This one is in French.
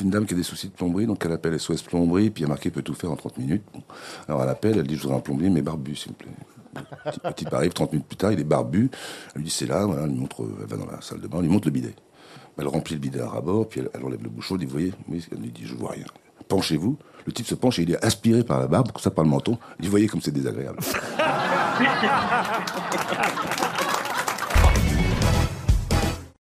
une dame qui a des soucis de plomberie, donc elle appelle SOS Plomberie, puis il y a marqué peut tout faire en 30 minutes. Bon. Alors elle appelle, elle dit je voudrais un plombier, mais barbu, s'il vous plaît. Le type arrive 30 minutes plus tard, il est barbu. Elle lui dit c'est là, voilà, elle, lui montre, elle va dans la salle de bain, elle lui montre le bidet. Bah, elle remplit le bidet à rabord, puis elle, elle enlève le bouchon, elle dit vous voyez, oui, elle lui dit je vois rien. Penchez-vous. Le type se penche et il est aspiré par la barbe, comme ça par le menton. Il dit vous voyez comme c'est désagréable.